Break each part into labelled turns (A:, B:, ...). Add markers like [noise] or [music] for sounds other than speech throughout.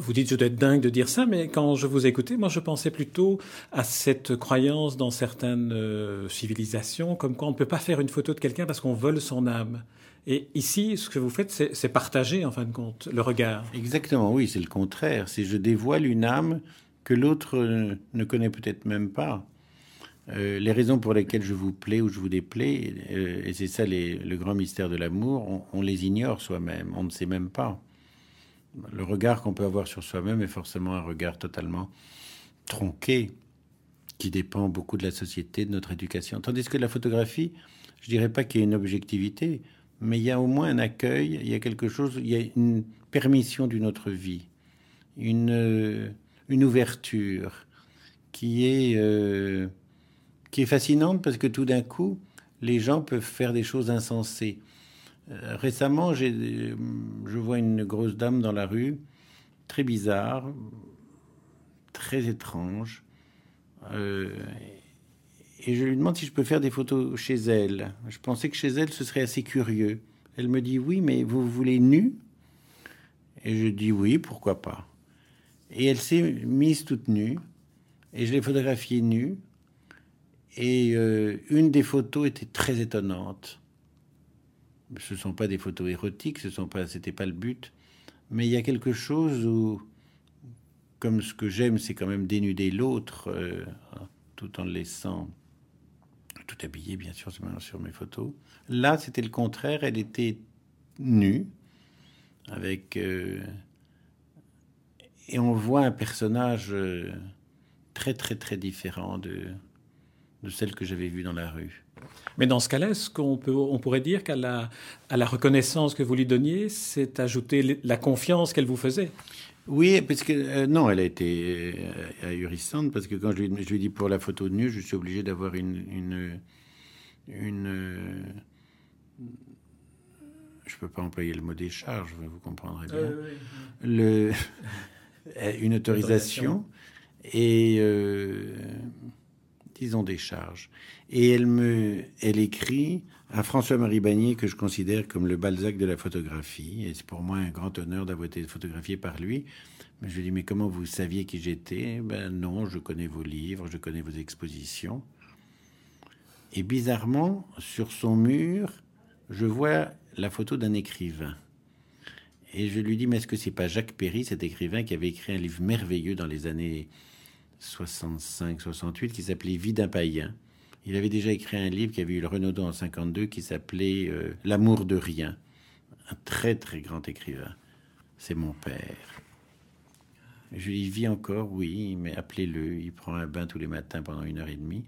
A: Vous dites, je dois être dingue de dire ça, mais quand je vous écoutais, moi, je pensais plutôt à cette croyance dans certaines euh, civilisations, comme quoi on ne peut pas faire une photo de quelqu'un parce qu'on vole son âme. Et ici, ce que vous faites, c'est partager, en fin de compte, le regard.
B: Exactement, oui, c'est le contraire. C'est je dévoile une âme que l'autre ne connaît peut-être même pas. Euh, les raisons pour lesquelles je vous plais ou je vous déplais, euh, et c'est ça le grand mystère de l'amour, on, les ignore soi-même, on ne sait même pas. Le regard qu'on peut avoir sur soi-même est forcément un regard totalement tronqué, qui dépend beaucoup de la société, de notre éducation. Tandis que la photographie, je dirais pas qu'il y a une objectivité, mais il y a au moins un accueil, il y a quelque chose, il y a une permission d'une autre vie, une, une ouverture qui est... Euh, qui est fascinante parce que tout d'un coup, les gens peuvent faire des choses insensées. Euh, récemment, je vois une grosse dame dans la rue, très bizarre, très étrange, euh, et je lui demande si je peux faire des photos chez elle. Je pensais que chez elle, ce serait assez curieux. Elle me dit oui, mais vous voulez nu Et je dis oui, pourquoi pas. Et elle s'est mise toute nue, et je l'ai photographiée nue. Et euh, une des photos était très étonnante. Ce ne sont pas des photos érotiques, ce sont pas, c'était pas le but. Mais il y a quelque chose où, comme ce que j'aime, c'est quand même dénuder l'autre, euh, tout en le laissant tout habillé, bien sûr, sur mes photos. Là, c'était le contraire. Elle était nue, avec euh, et on voit un personnage très très très différent de celle que j'avais vue dans la rue.
A: Mais dans ce cas-là, est-ce qu'on peut, on pourrait dire qu'à la, à la reconnaissance que vous lui donniez, c'est ajouter la confiance qu'elle vous faisait?
B: Oui, parce que euh, non, elle a été euh, ahurissante parce que quand je lui, je lui dis pour la photo de nu, je suis obligé d'avoir une, une, une euh, je peux pas employer le mot décharge, vous comprendrez bien. Le, [laughs] une autorisation et ont des charges. Et elle me, elle écrit à François-Marie Bagné, que je considère comme le Balzac de la photographie. Et c'est pour moi un grand honneur d'avoir été photographié par lui. Mais je lui dis, mais comment vous saviez qui j'étais? Ben non, je connais vos livres, je connais vos expositions. Et bizarrement, sur son mur, je vois la photo d'un écrivain. Et je lui dis, mais est-ce que c'est pas Jacques Perry, cet écrivain qui avait écrit un livre merveilleux dans les années 65-68 qui s'appelait Vie d'un païen. Il avait déjà écrit un livre qui avait eu le Renaudot en 52 qui s'appelait euh, L'amour de rien. Un très très grand écrivain. C'est mon père. Je lui vit encore, oui, mais appelez-le. Il prend un bain tous les matins pendant une heure et demie.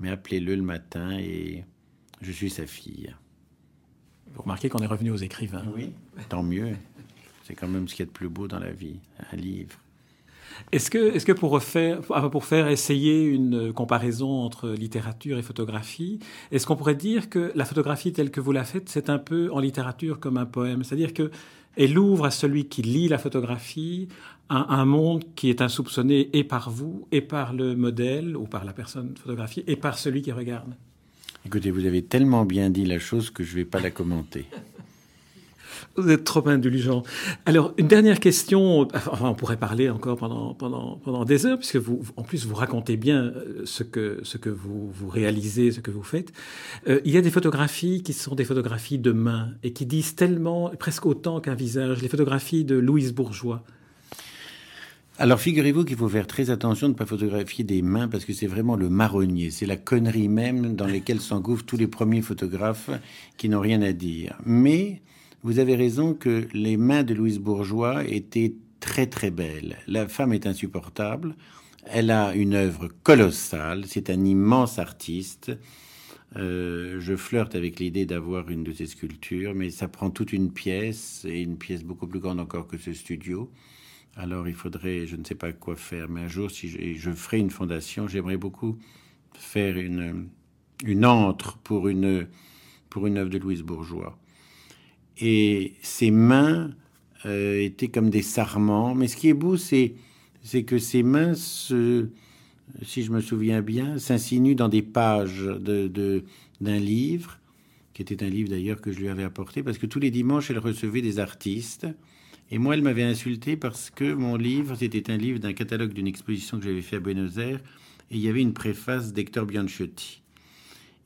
B: Mais appelez-le le matin et je suis sa fille.
A: Vous remarquez qu'on est revenu aux écrivains.
B: Oui, tant mieux. C'est quand même ce qu'il y a de plus beau dans la vie, un livre.
A: Est-ce que, est-ce que pour faire essayer une comparaison entre littérature et photographie, est-ce qu'on pourrait dire que la photographie telle que vous la faites, c'est un peu en littérature comme un poème? C'est-à-dire que elle ouvre à celui qui lit la photographie un, un, monde qui est insoupçonné et par vous, et par le modèle, ou par la personne photographiée, et par celui qui regarde.
B: Écoutez, vous avez tellement bien dit la chose que je ne vais pas la commenter.
A: Vous êtes trop indulgent. Alors, une dernière question. On pourrait parler encore pendant, pendant, pendant des heures, puisque vous, en plus, vous racontez bien euh, ce que, ce que vous, vous réalisez, ce que vous faites. Euh, il y a des photographies qui sont des photographies de main et qui disent tellement, presque autant qu'un visage. Les photographies de Louise Bourgeois.
B: Alors figurez-vous qu'il faut faire très attention de ne pas photographier des mains parce que c'est vraiment le marronnier, c'est la connerie même dans laquelle s'engouffrent tous les premiers photographes qui n'ont rien à dire. Mais vous avez raison que les mains de Louise Bourgeois étaient très très belles. La femme est insupportable. Elle a une œuvre colossale. C'est un immense artiste. Euh, je flirte avec l'idée d'avoir une de ses sculptures, mais ça prend toute une pièce et une pièce beaucoup plus grande encore que ce studio. Alors il faudrait, je ne sais pas quoi faire, mais un jour, si je, ferai une fondation, j'aimerais beaucoup faire une, une pour une, pour une œuvre de Louise Bourgeois et ses mains euh, étaient comme des sarments. Mais ce qui est beau, c'est, que ses mains, si je me souviens bien, s'insinuent dans des pages d'un livre, qui était un livre d'ailleurs que je lui avais apporté, parce que tous les dimanches, elle recevait des artistes, Et moi, elle m'avait insulté parce que mon livre, c'était un livre d'un catalogue d'une exposition que j'avais fait à Buenos Aires, et il y avait une préface d'Hector Bianchotti.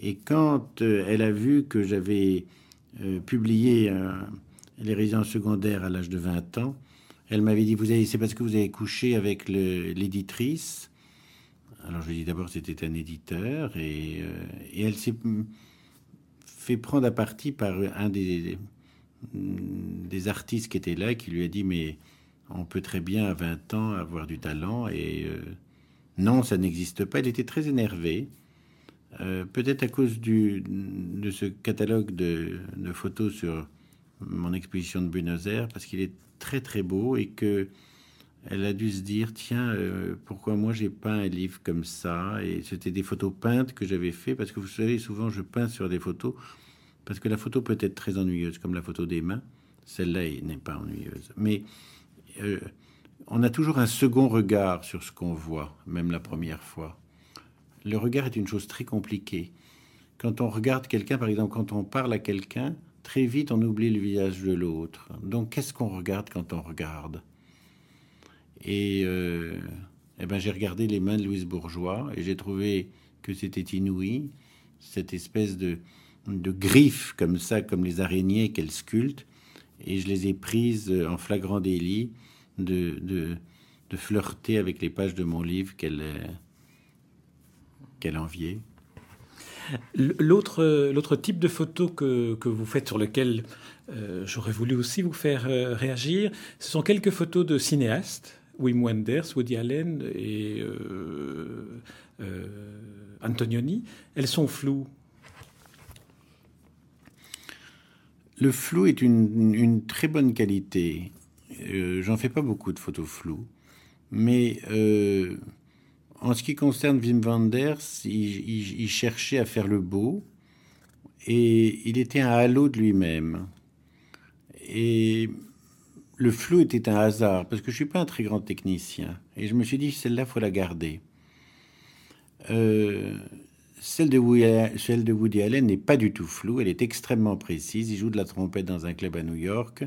B: Et quand euh, elle a vu que j'avais euh, publié euh, Les résidences secondaires à l'âge de 20 ans, elle m'avait dit, vous avez, c'est parce que vous avez couché avec l'éditrice. Alors je lui ai dit d'abord c'était un éditeur et, et elle s'est fait prendre à partie par un des, des artistes qui étaient là qui lui a dit mais on peut très bien à 20 ans avoir du talent et non ça n'existe pas. Elle était très énervée. Euh, peut-être à cause de ce catalogue de, photos sur mon exposition de Buenos Aires, parce qu'il est très très beau et que elle a dû se dire tiens euh, pourquoi moi j'ai pas un livre comme ça? Et c'était des photos peintes que j'avais fait parce que vous savez souvent je peins sur des photos parce que la photo peut être très ennuyeuse comme la photo des mains. Celle-là n'est pas ennuyeuse. Mais euh, on a toujours un second regard sur ce qu'on voit même la première fois le regard est une chose très compliquée. Quand on regarde quelqu'un, par exemple, quand on parle à quelqu'un, très vite on oublie le visage de l'autre. Donc qu'est-ce qu'on regarde quand on regarde? Et euh, eh ben, j'ai regardé les mains de Louise Bourgeois et j'ai trouvé que c'était inouï, cette espèce de, de griffe comme ça, comme les araignées qu'elle sculpte. Et je les ai prises en flagrant délit de, de, de flirter avec les pages de mon livre qu'elle quel envier.
A: L'autre, l'autre type de photo que, que, vous faites, sur lequel euh, j'aurais voulu aussi vous faire euh, réagir, ce sont quelques photos de cinéastes, Wim Wenders, Woody Allen et euh, Antonioni. Elles sont floues.
B: Le flou est une, une très bonne qualité. J'en fais pas beaucoup de photos floues, mais en ce qui concerne Wim Wenders, il, cherchait à faire le beau et il était un halo de lui-même. Et le flou était un hasard parce que je suis pas un très grand technicien et je me suis dit celle-là faut la garder. Euh, celle de, Woody, celle de Woody Allen n'est pas du tout floue, elle est extrêmement précise. Il joue de la trompette dans un club à New York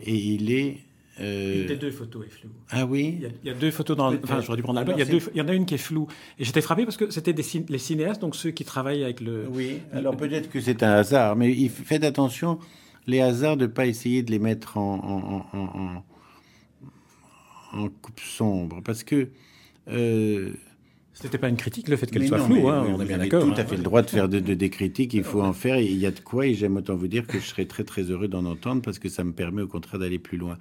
B: et il est
A: euh... Une des deux photos est floue.
B: Ah oui
A: il y, a, deux photos dans. Enfin, j'aurais dû prendre l'album. Il, y il y en a une qui est floue. Et j'étais frappé parce que c'était les cinéastes, donc ceux qui travaillent avec le.
B: Oui, alors peut-être que c'est un hasard, mais il faites attention, les hasards, de ne pas essayer de les mettre en, en, en, en coupe sombre. Parce que. Euh,
A: c'était pas une critique le fait qu'elle soit floue, hein, on est bien d'accord.
B: Tout à
A: hein.
B: fait le droit de faire de, des critiques, il faut en faire, et il y a de quoi, et j'aime autant vous dire que je serais très très heureux d'en entendre parce que ça me permet au contraire d'aller plus loin.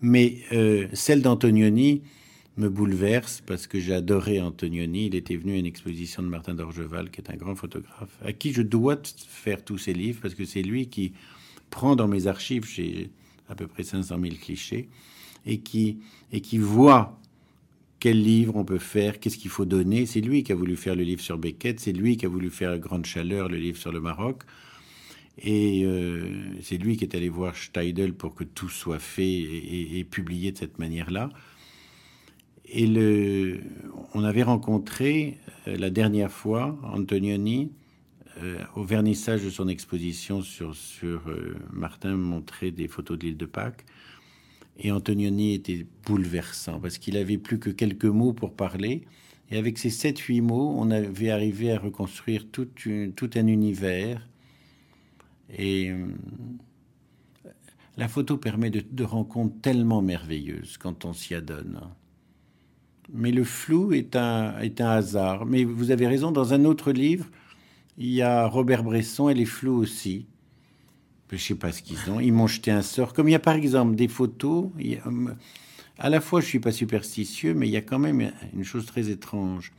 B: Mais euh, celle d'Antonioni me bouleverse parce que j'ai adoré Antonioni. Il était venu à une exposition de Martin d'Orgeval, qui est un grand photographe, à qui je dois faire tous ses livres parce que c'est lui qui prend dans mes archives, j'ai à peu près 500 000 clichés, et qui, et qui voit quel livre on peut faire, qu'est-ce qu'il faut donner. C'est lui qui a voulu faire le livre sur Beckett, c'est lui qui a voulu faire Grande Chaleur, le livre sur le Maroc. Et euh, c'est lui qui est allé voir Steidel pour que tout soit fait et, publié de cette manière-là. Et on avait rencontré euh, la dernière fois Antonioni euh, au vernissage de son exposition sur, sur Martin montrait des photos de l'île de Pâques. Et Antonioni était bouleversant parce qu'il avait plus que quelques mots pour parler. Et avec ces 7-8 mots, on avait arrivé à reconstruire tout un univers et euh, la photo permet de, rencontres tellement merveilleuses quand on s'y adonne. Mais le flou est un, est un hasard. Mais vous avez raison, dans un autre livre, il y a Robert Bresson, elle est floue aussi. Je ne sais pas ce qu'ils ont. Ils m'ont jeté un sort. Comme il y a par exemple des photos, à la fois je suis pas superstitieux, mais il y a quand même une chose très étrange.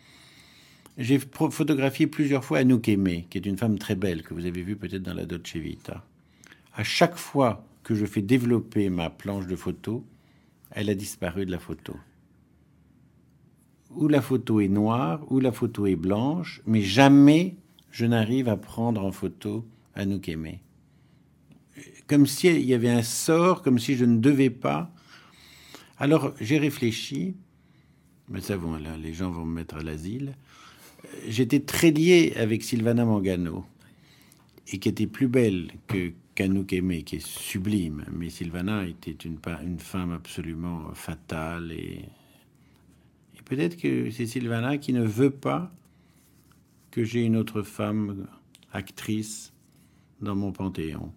B: J'ai photographié plusieurs fois Anouk Aimé, qui est une femme très belle, que vous avez vue peut-être dans la Dolce Vita. À chaque fois que je fais développer ma planche de photo, elle a disparu de la photo. Ou la photo est noire, ou la photo est blanche, mais jamais je n'arrive à prendre en photo Anouk Aimé. Comme s'il y avait un sort, comme si je ne devais pas. Alors j'ai réfléchi, mais ça, bon, là, les gens vont me mettre à l'asile j'étais très lié avec Sylvana Mangano et qui était plus belle que qu'Anouk aimait, qui est sublime. Mais Sylvana était une, femme absolument fatale. Et, et peut-être que c'est Sylvana qui ne veut pas que j'ai une autre femme actrice dans mon panthéon.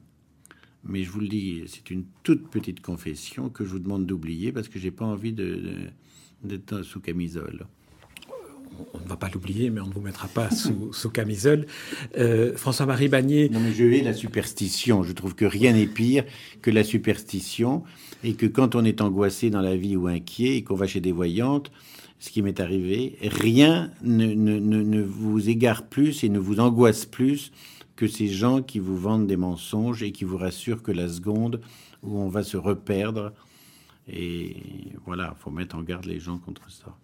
B: Mais je vous le dis, c'est une toute petite confession que je vous demande d'oublier parce que j'ai pas envie d'être sous camisole
A: on ne va pas l'oublier, mais on ne vous mettra pas sous, [laughs] camisole. Euh, François-Marie Bagné.
B: Non, mais je hais la superstition. Je trouve que rien n'est pire que la superstition et que quand on est angoissé dans la vie ou inquiet et qu'on va chez des voyantes, ce qui m'est arrivé, rien ne, vous égare plus et ne vous angoisse plus que ces gens qui vous vendent des mensonges et qui vous rassurent que la seconde où on va se reperdre. Et voilà, faut mettre en garde les gens contre ça.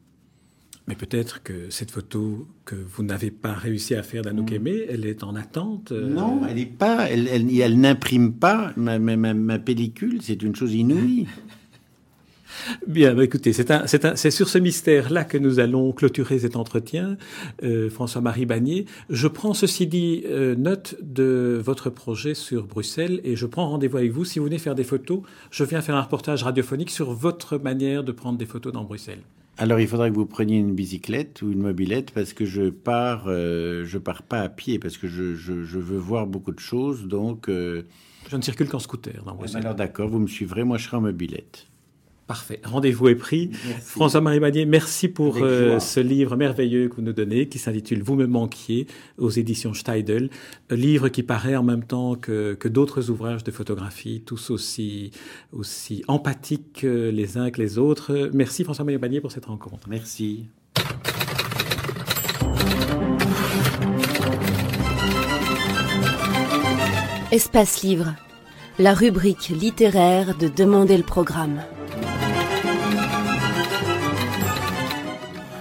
A: Mais peut-être que cette photo que vous n'avez pas réussi à faire d'Anouk mm. Elle est en attente.
B: Euh, non, elle n'est pas. Elle, elle, n'imprime pas ma, ma, ma, pellicule. C'est une chose inouïe. [laughs]
A: Bien, bah, écoutez, c'est sur ce mystère-là que nous allons clôturer cet entretien, euh, François-Marie Bagné. Je prends ceci dit euh, note de votre projet sur Bruxelles et je prends rendez-vous avec vous. Si vous venez faire des photos, je viens faire un reportage radiophonique sur votre manière de prendre des photos dans Bruxelles.
B: Alors, il faudra que vous preniez une bicyclette ou une mobilette parce que je pars, euh, je pars pas à pied parce que je, je, veux voir beaucoup de choses. Donc,
A: euh, je ne circule qu'en scooter dans
B: Bruxelles. Alors, d'accord, vous me suivrez. Moi, je serai en mobilette.
A: Parfait. Rendez-vous est pris. François-Marie Magnier, merci pour euh, ce livre merveilleux que vous nous donnez, qui s'intitule Vous me manquiez, aux éditions Steidel. Un livre qui paraît en même temps que, que d'autres ouvrages de photographie, tous aussi, aussi empathiques les uns que les autres. Merci François-Marie Magnier pour cette rencontre.
B: Merci.
C: Espace Livre, la rubrique littéraire de Demander le programme.